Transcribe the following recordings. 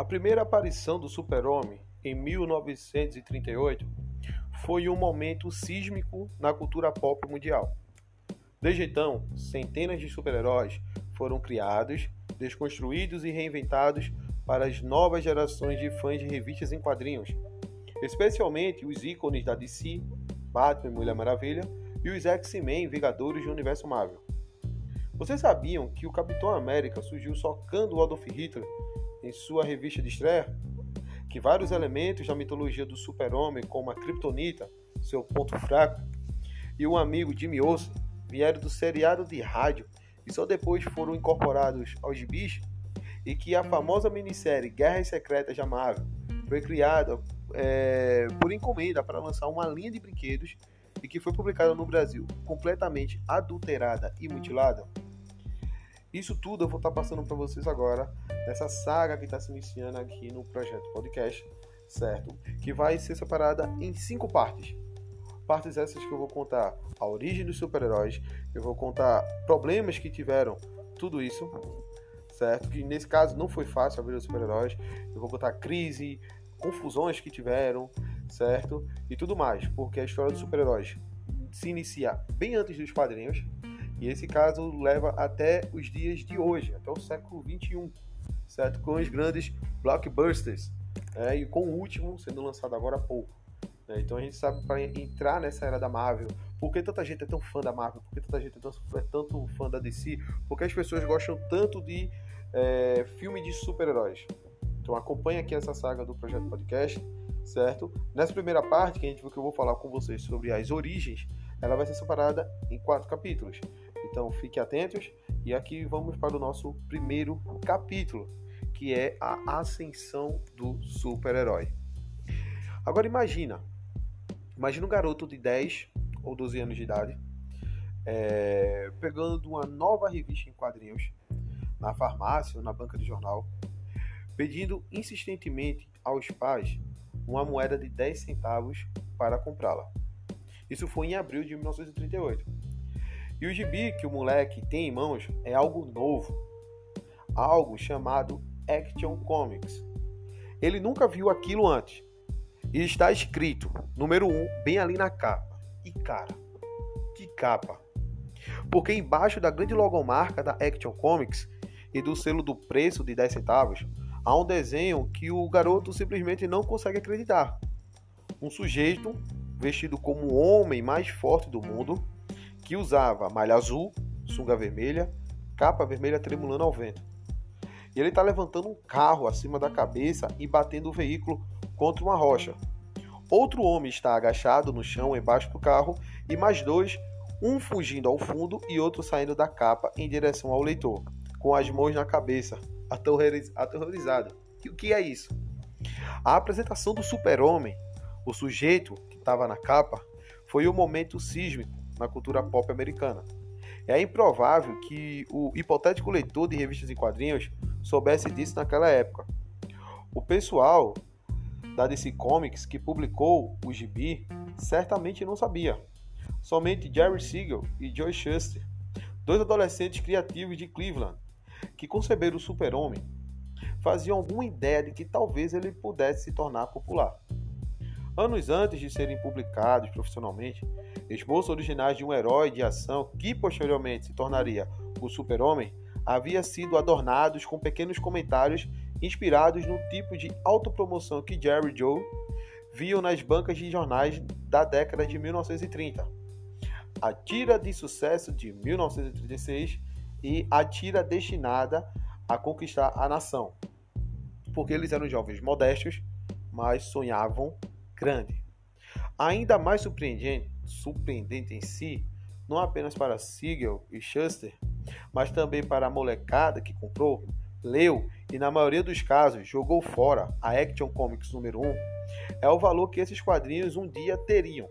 A primeira aparição do Super-Homem, em 1938, foi um momento sísmico na cultura pop mundial. Desde então, centenas de super-heróis foram criados, desconstruídos e reinventados para as novas gerações de fãs de revistas em quadrinhos, especialmente os ícones da DC, Batman e Mulher Maravilha, e os X-Men Vingadores do Universo Marvel. Vocês sabiam que o Capitão América surgiu socando o Adolf Hitler em sua revista de estreia? Que vários elementos da mitologia do super-homem, como a Kryptonita, seu ponto fraco, e o amigo Jimmy Olsen, vieram do seriado de rádio e só depois foram incorporados aos gibis? E que a famosa minissérie Guerras Secretas da Marvel foi criada é, por encomenda para lançar uma linha de brinquedos e que foi publicada no Brasil completamente adulterada e mutilada? Isso tudo eu vou estar passando para vocês agora nessa saga que está se iniciando aqui no projeto podcast, certo? Que vai ser separada em cinco partes. Partes essas que eu vou contar a origem dos super-heróis, eu vou contar problemas que tiveram tudo isso, certo? Que nesse caso não foi fácil a vida dos super-heróis. Eu vou contar crise, confusões que tiveram, certo? E tudo mais, porque a história dos super-heróis se inicia bem antes dos quadrinhos, e esse caso leva até os dias de hoje, até o século 21, certo? Com os grandes blockbusters, né? e com o último sendo lançado agora há pouco. Né? Então a gente sabe para entrar nessa era da Marvel, por que tanta gente é tão fã da Marvel, por que tanta gente é, tão, é tanto fã da DC, porque as pessoas gostam tanto de é, filme de super-heróis. Então acompanha aqui essa saga do Projeto Podcast, certo? Nessa primeira parte, que a gente que eu vou falar com vocês sobre as origens, ela vai ser separada em quatro capítulos. Então fiquem atentos e aqui vamos para o nosso primeiro capítulo, que é a ascensão do super-herói. Agora imagina, imagina um garoto de 10 ou 12 anos de idade é, pegando uma nova revista em quadrinhos na farmácia ou na banca de jornal, pedindo insistentemente aos pais uma moeda de 10 centavos para comprá-la. Isso foi em abril de 1938. E o gibi que o moleque tem em mãos é algo novo, algo chamado Action Comics. Ele nunca viu aquilo antes. E está escrito, número 1, um, bem ali na capa. E cara, que capa! Porque embaixo da grande logomarca da Action Comics e do selo do preço de 10 centavos, há um desenho que o garoto simplesmente não consegue acreditar. Um sujeito vestido como o homem mais forte do mundo, que usava malha azul, sunga vermelha, capa vermelha tremulando ao vento. E ele está levantando um carro acima da cabeça e batendo o veículo contra uma rocha. Outro homem está agachado no chão embaixo do carro e mais dois, um fugindo ao fundo e outro saindo da capa em direção ao leitor, com as mãos na cabeça, aterrorizado. E o que é isso? A apresentação do super-homem, o sujeito que estava na capa, foi um momento sísmico na cultura pop americana. É improvável que o hipotético leitor de revistas em quadrinhos soubesse disso naquela época. O pessoal da DC Comics que publicou o gibi certamente não sabia. Somente Jerry Siegel e Joe Shuster, dois adolescentes criativos de Cleveland, que conceberam o Super-Homem, faziam alguma ideia de que talvez ele pudesse se tornar popular. Anos antes de serem publicados profissionalmente, esboços originais de um herói de ação que posteriormente se tornaria o Super-Homem havia sido adornados com pequenos comentários inspirados no tipo de autopromoção que Jerry Joe viam nas bancas de jornais da década de 1930. A tira de sucesso de 1936 e a tira destinada a conquistar a nação, porque eles eram jovens modestos, mas sonhavam grande. Ainda mais surpreendente, surpreendente em si, não apenas para Siegel e Schuster, mas também para a molecada que comprou, leu e, na maioria dos casos, jogou fora a Action Comics número 1, é o valor que esses quadrinhos um dia teriam.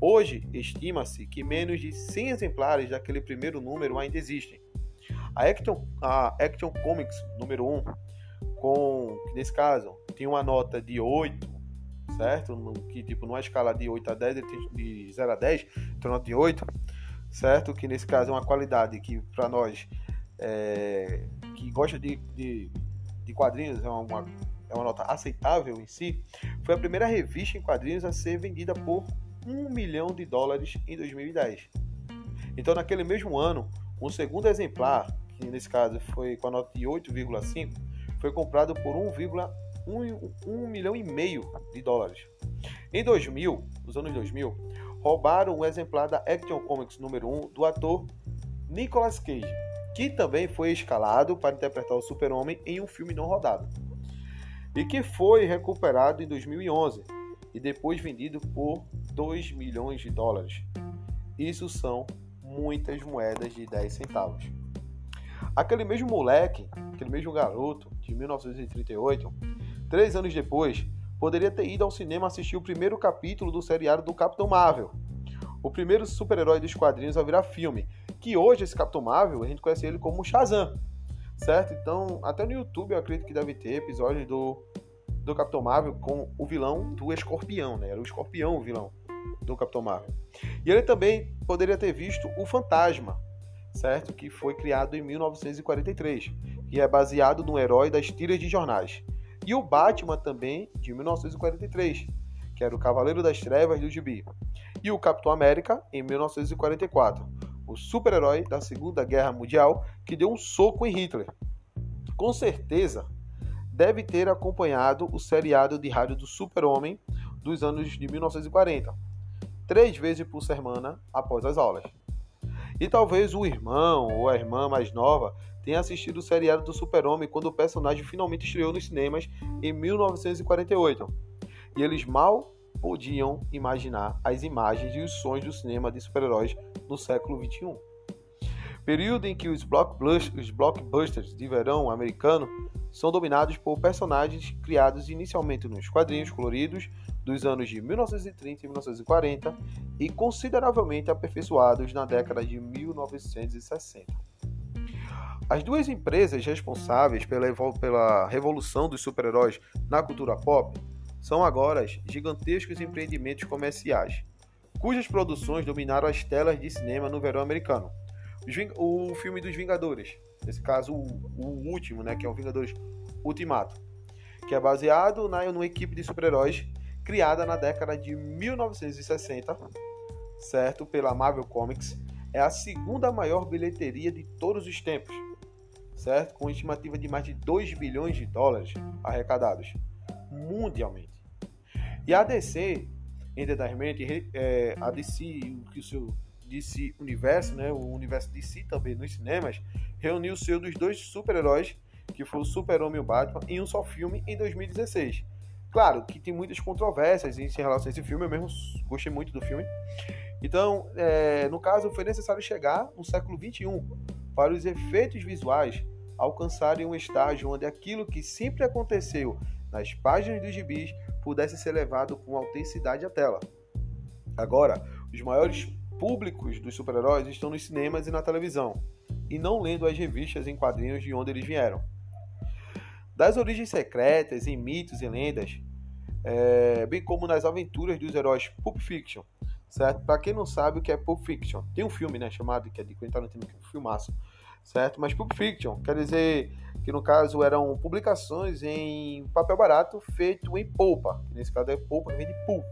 Hoje, estima-se que menos de 100 exemplares daquele primeiro número ainda existem. A Action, a Action Comics número 1, com, nesse caso, tem uma nota de 8 certo? No, que tipo, numa escala de 8 a 10, ele tem de 0 a 10, então nota de 8, certo? Que nesse caso é uma qualidade que para nós é, que gosta de, de, de quadrinhos, é uma, é uma nota aceitável em si, foi a primeira revista em quadrinhos a ser vendida por um milhão de dólares em 2010. Então, naquele mesmo ano, um segundo exemplar, que nesse caso foi com a nota de 8,5, foi comprado por 1,1 milhão e meio de dólares. Em 2000, nos anos 2000, roubaram um exemplar da Action Comics número 1 do ator Nicolas Cage, que também foi escalado para interpretar o Super-Homem em um filme não rodado. E que foi recuperado em 2011 e depois vendido por 2 milhões de dólares. Isso são muitas moedas de 10 centavos. Aquele mesmo moleque, aquele mesmo garoto de 1938, três anos depois, poderia ter ido ao cinema assistir o primeiro capítulo do seriado do Capitão Marvel, o primeiro super-herói dos quadrinhos a virar filme, que hoje esse Capitão Marvel a gente conhece ele como Shazam, certo? Então, até no YouTube eu acredito que deve ter episódios do, do Capitão Marvel com o vilão do Escorpião, né? Era o Escorpião o vilão do Capitão Marvel. E ele também poderia ter visto o Fantasma, certo? Que foi criado em 1943, que é baseado no herói das tiras de jornais. E o Batman também, de 1943, que era o Cavaleiro das Trevas do Gibi. E o Capitão América, em 1944, o super-herói da Segunda Guerra Mundial que deu um soco em Hitler. Com certeza, deve ter acompanhado o seriado de rádio do Super-Homem dos anos de 1940, três vezes por semana após as aulas. E talvez o irmão ou a irmã mais nova tenha assistido o seriado do Super-Homem quando o personagem finalmente estreou nos cinemas em 1948. E eles mal podiam imaginar as imagens e os sons do cinema de super-heróis no século XXI. Período em que os blockbusters de verão americano são dominados por personagens criados inicialmente nos quadrinhos coloridos dos anos de 1930 e 1940 e consideravelmente aperfeiçoados na década de 1960. As duas empresas responsáveis pela, pela revolução dos super-heróis na cultura pop são agora gigantescos empreendimentos comerciais, cujas produções dominaram as telas de cinema no verão americano. O filme dos Vingadores, nesse caso o, último, né, que é o Vingadores Ultimato, que é baseado na, numa equipe de super-heróis criada na década de 1960, certo, pela Marvel Comics, é a segunda maior bilheteria de todos os tempos, certo, com estimativa de mais de 2 bilhões de dólares arrecadados mundialmente. E a DC, Entertainment, é, a DC, o seu DC Universo, né, o universo DC também nos cinemas, reuniu o seu dos dois super-heróis, que foi o Super-Homem e o Batman, em um só filme em 2016 Claro que tem muitas controvérsias em relação a esse filme, eu mesmo gostei muito do filme. Então, é, no caso, foi necessário chegar no século XXI para os efeitos visuais alcançarem um estágio onde aquilo que sempre aconteceu nas páginas dos gibis pudesse ser levado com autenticidade à tela. Agora, os maiores públicos dos super-heróis estão nos cinemas e na televisão, e não lendo as revistas em quadrinhos de onde eles vieram. Das origens secretas em mitos e lendas, é, bem como nas aventuras dos heróis Pulp Fiction, certo? Para quem não sabe o que é Pulp Fiction, tem um filme, né, chamado que é de Quentin Tarantino, que é um filmaço, certo? Mas Pulp Fiction quer dizer que no caso eram publicações em papel barato feito em polpa, nesse caso é polpa que vem de pulp,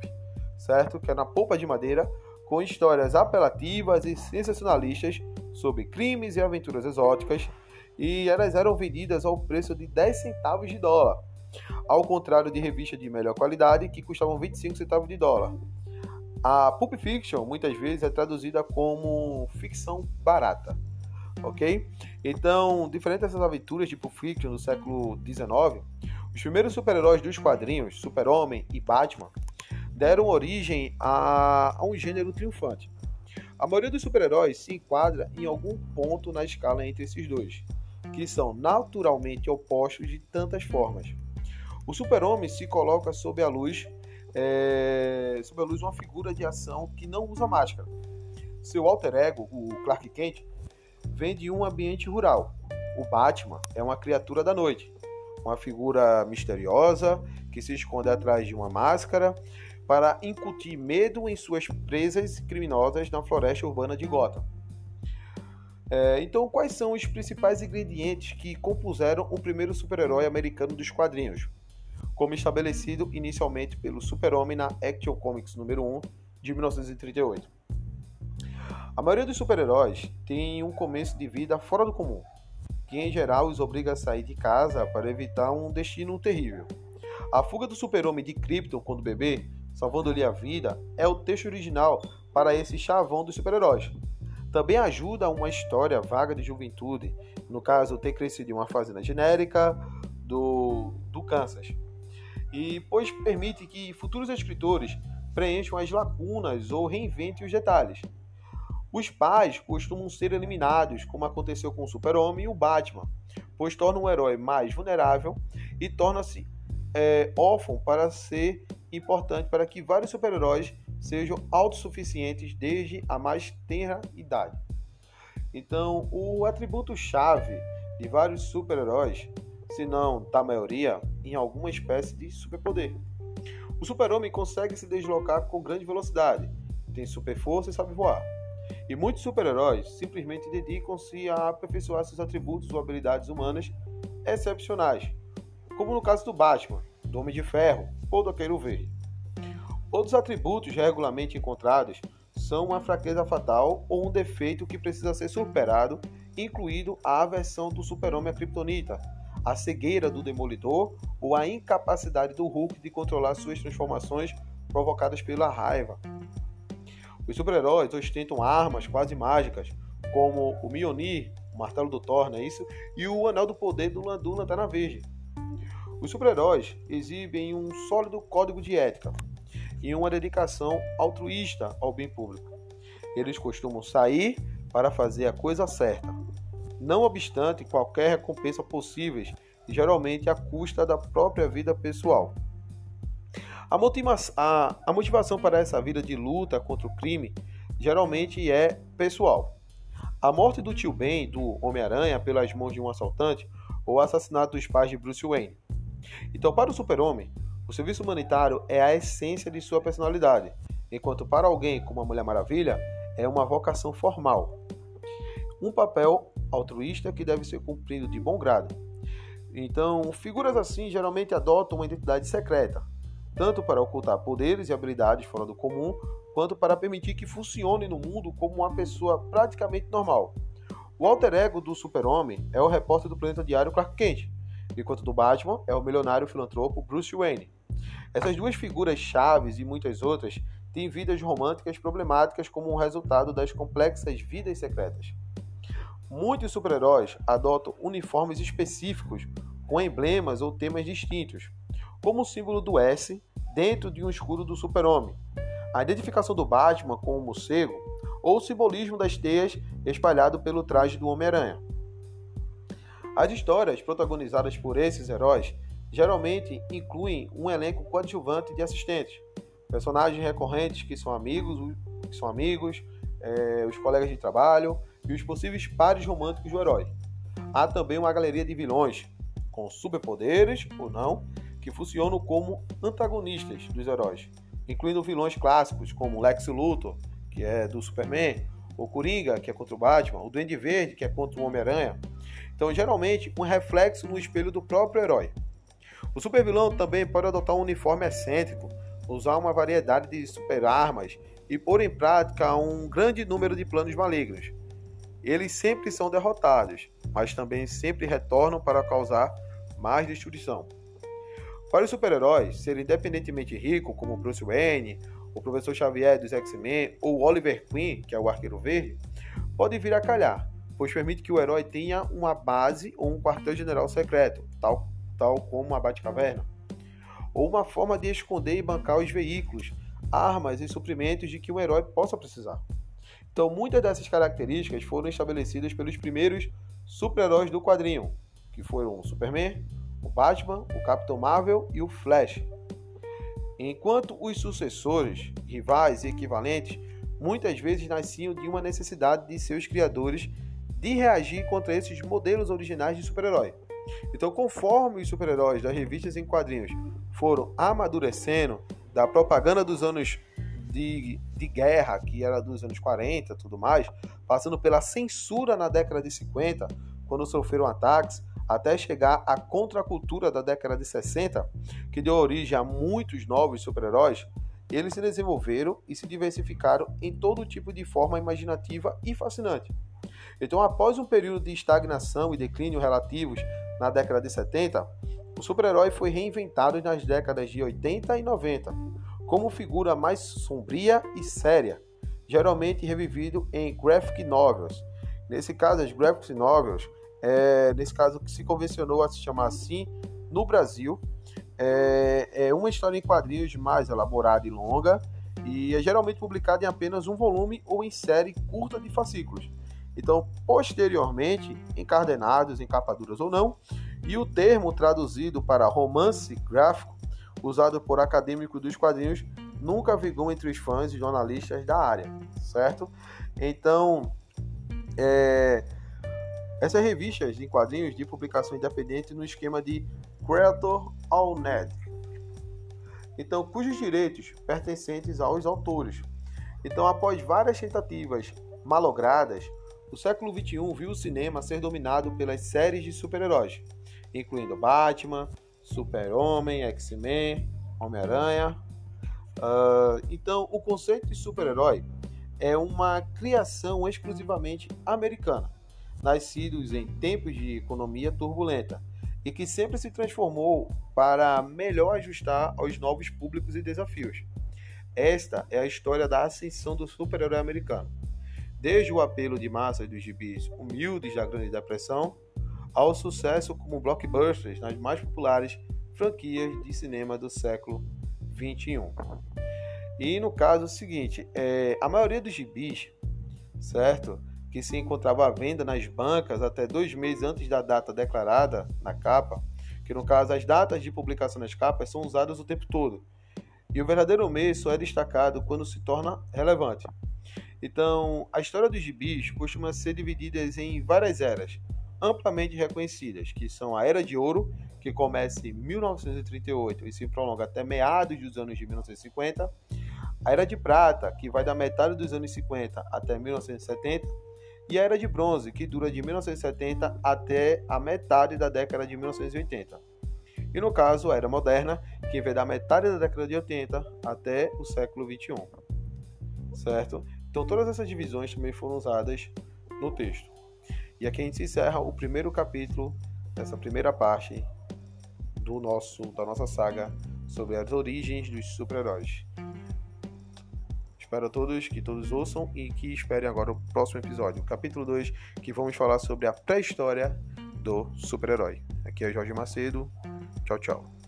certo? Que é na polpa de madeira, com histórias apelativas e sensacionalistas sobre crimes e aventuras exóticas e elas eram vendidas ao preço de 10 centavos de dólar, ao contrário de revistas de melhor qualidade que custavam 25 centavos de dólar. A Pulp Fiction muitas vezes é traduzida como ficção barata, ok? Então, diferente dessas aventuras de Pulp Fiction do século XIX, os primeiros super-heróis dos quadrinhos, Super-Homem e Batman, deram origem a, a um gênero triunfante. A maioria dos super-heróis se enquadra em algum ponto na escala entre esses dois que são naturalmente opostos de tantas formas. O super-homem se coloca sob a luz, é, sob a luz uma figura de ação que não usa máscara. Seu alter ego, o Clark Kent, vem de um ambiente rural. O Batman é uma criatura da noite, uma figura misteriosa que se esconde atrás de uma máscara para incutir medo em suas presas criminosas na floresta urbana de Gotham. É, então, quais são os principais ingredientes que compuseram o primeiro super-herói americano dos quadrinhos? Como estabelecido inicialmente pelo Super-Homem na Action Comics número 1 de 1938. A maioria dos super-heróis tem um começo de vida fora do comum, que em geral os obriga a sair de casa para evitar um destino terrível. A fuga do super-homem de Krypton quando bebê, salvando-lhe a vida, é o texto original para esse chavão dos super-heróis. Também ajuda uma história vaga de juventude, no caso, ter crescido em uma fazenda genérica do, do Kansas. E pois permite que futuros escritores preencham as lacunas ou reinventem os detalhes. Os pais costumam ser eliminados, como aconteceu com o Super-Homem e o Batman, pois torna o herói mais vulnerável e torna-se é, órfão para ser importante para que vários super-heróis sejam autossuficientes desde a mais tenra idade. Então, o atributo-chave de vários super-heróis, se não da maioria, em alguma espécie de superpoder. O super-homem consegue se deslocar com grande velocidade, tem super força e sabe voar. E muitos super-heróis simplesmente dedicam-se a aperfeiçoar seus atributos ou habilidades humanas excepcionais, como no caso do Batman, do Homem de Ferro ou do Arqueiro Verde. Outros atributos regularmente encontrados são uma fraqueza fatal ou um defeito que precisa ser superado, incluindo a aversão do super-homem à kryptonita, a cegueira do demolidor ou a incapacidade do Hulk de controlar suas transformações provocadas pela raiva. Os super-heróis ostentam armas quase mágicas, como o Mjolnir, o martelo do Thor, não é isso? E o anel do poder do Landu Lanterna Verde. Os super-heróis exibem um sólido código de ética e uma dedicação altruísta ao bem público. Eles costumam sair para fazer a coisa certa, não obstante qualquer recompensa possíveis, e geralmente à custa da própria vida pessoal. A, motiva a, a motivação para essa vida de luta contra o crime geralmente é pessoal. A morte do tio Ben, do Homem-Aranha, pelas mãos de um assaltante, ou o assassinato dos pais de Bruce Wayne. Então, para o Super-Homem, o serviço humanitário é a essência de sua personalidade, enquanto para alguém como a Mulher Maravilha é uma vocação formal. Um papel altruísta que deve ser cumprido de bom grado. Então, figuras assim geralmente adotam uma identidade secreta, tanto para ocultar poderes e habilidades fora do comum, quanto para permitir que funcione no mundo como uma pessoa praticamente normal. O alter ego do super-homem é o repórter do planeta diário Clark Kent, enquanto do Batman é o milionário filantropo Bruce Wayne. Essas duas figuras chaves e muitas outras têm vidas românticas problemáticas como um resultado das complexas vidas secretas. Muitos super-heróis adotam uniformes específicos com emblemas ou temas distintos, como o símbolo do S dentro de um escudo do super-homem, a identificação do Batman com o morcego ou o simbolismo das teias espalhado pelo traje do Homem-Aranha. As histórias protagonizadas por esses heróis geralmente incluem um elenco coadjuvante de assistentes, personagens recorrentes que são amigos, que são amigos, é, os colegas de trabalho e os possíveis pares românticos do herói. Há também uma galeria de vilões com superpoderes ou não que funcionam como antagonistas dos heróis, incluindo vilões clássicos como Lex Luthor, que é do Superman, o Coringa, que é contra o Batman, o Duende Verde, que é contra o Homem-Aranha. Então, geralmente, um reflexo no espelho do próprio herói. O supervilão também pode adotar um uniforme excêntrico, usar uma variedade de super-armas e pôr em prática um grande número de planos malignos. Eles sempre são derrotados, mas também sempre retornam para causar mais destruição. Para os super-heróis ser independentemente rico, como Bruce Wayne, o Professor Xavier dos X-Men ou Oliver Queen, que é o Arqueiro Verde, pode vir a calhar, pois permite que o herói tenha uma base ou um quartel-general secreto, tal, tal como a Batcaverna, ou uma forma de esconder e bancar os veículos, armas e suprimentos de que um herói possa precisar. Então, muitas dessas características foram estabelecidas pelos primeiros super-heróis do quadrinho, que foram o Superman, o Batman, o Capitão Marvel e o Flash. Enquanto os sucessores, rivais e equivalentes muitas vezes nasciam de uma necessidade de seus criadores de reagir contra esses modelos originais de super-herói. Então, conforme os super-heróis das revistas em quadrinhos foram amadurecendo da propaganda dos anos de, de guerra, que era dos anos 40 tudo mais, passando pela censura na década de 50, quando sofreram ataques, até chegar à contracultura da década de 60, que deu origem a muitos novos super-heróis, eles se desenvolveram e se diversificaram em todo tipo de forma imaginativa e fascinante. Então, após um período de estagnação e declínio relativos na década de 70, o super-herói foi reinventado nas décadas de 80 e 90, como figura mais sombria e séria, geralmente revivido em graphic novels. Nesse caso, as graphic novels, é, nesse caso que se convencionou a se chamar assim no Brasil, é, é uma história em quadrinhos mais elaborada e longa e é geralmente publicada em apenas um volume ou em série curta de fascículos. Então, posteriormente, encadenados, em capaduras ou não, e o termo traduzido para romance gráfico, usado por acadêmicos dos quadrinhos, nunca vingou entre os fãs e jornalistas da área, certo? Então, é, essas revistas de quadrinhos de publicação independente no esquema de Creator Net. Então, cujos direitos pertencentes aos autores. Então, após várias tentativas malogradas, o século XXI viu o cinema ser dominado pelas séries de super-heróis, incluindo Batman, Super-Homem, X-Men, Homem-Aranha. Uh, então, o conceito de super-herói é uma criação exclusivamente americana, nascidos em tempos de economia turbulenta e que sempre se transformou para melhor ajustar aos novos públicos e desafios. Esta é a história da ascensão do super-herói americano. Desde o apelo de massas dos gibis humildes da Grande Depressão, ao sucesso como blockbusters nas mais populares franquias de cinema do século XXI. E no caso seguinte, é, a maioria dos gibis, certo? Que se encontrava à venda nas bancas até dois meses antes da data declarada na capa, que no caso as datas de publicação nas capas são usadas o tempo todo, e o verdadeiro mês só é destacado quando se torna relevante. Então, a história dos gibis costuma ser dividida em várias eras, amplamente reconhecidas, que são a Era de Ouro, que começa em 1938 e se prolonga até meados dos anos de 1950, a Era de Prata, que vai da metade dos anos 50 até 1970, e a Era de Bronze, que dura de 1970 até a metade da década de 1980. E no caso, a Era Moderna, que vem da metade da década de 80 até o século 21. Certo? Então todas essas divisões também foram usadas no texto. E aqui a gente encerra o primeiro capítulo dessa primeira parte do nosso da nossa saga sobre as origens dos super-heróis. Espero a todos que todos ouçam e que esperem agora o próximo episódio, capítulo 2, que vamos falar sobre a pré-história do super-herói. Aqui é Jorge Macedo. Tchau, tchau.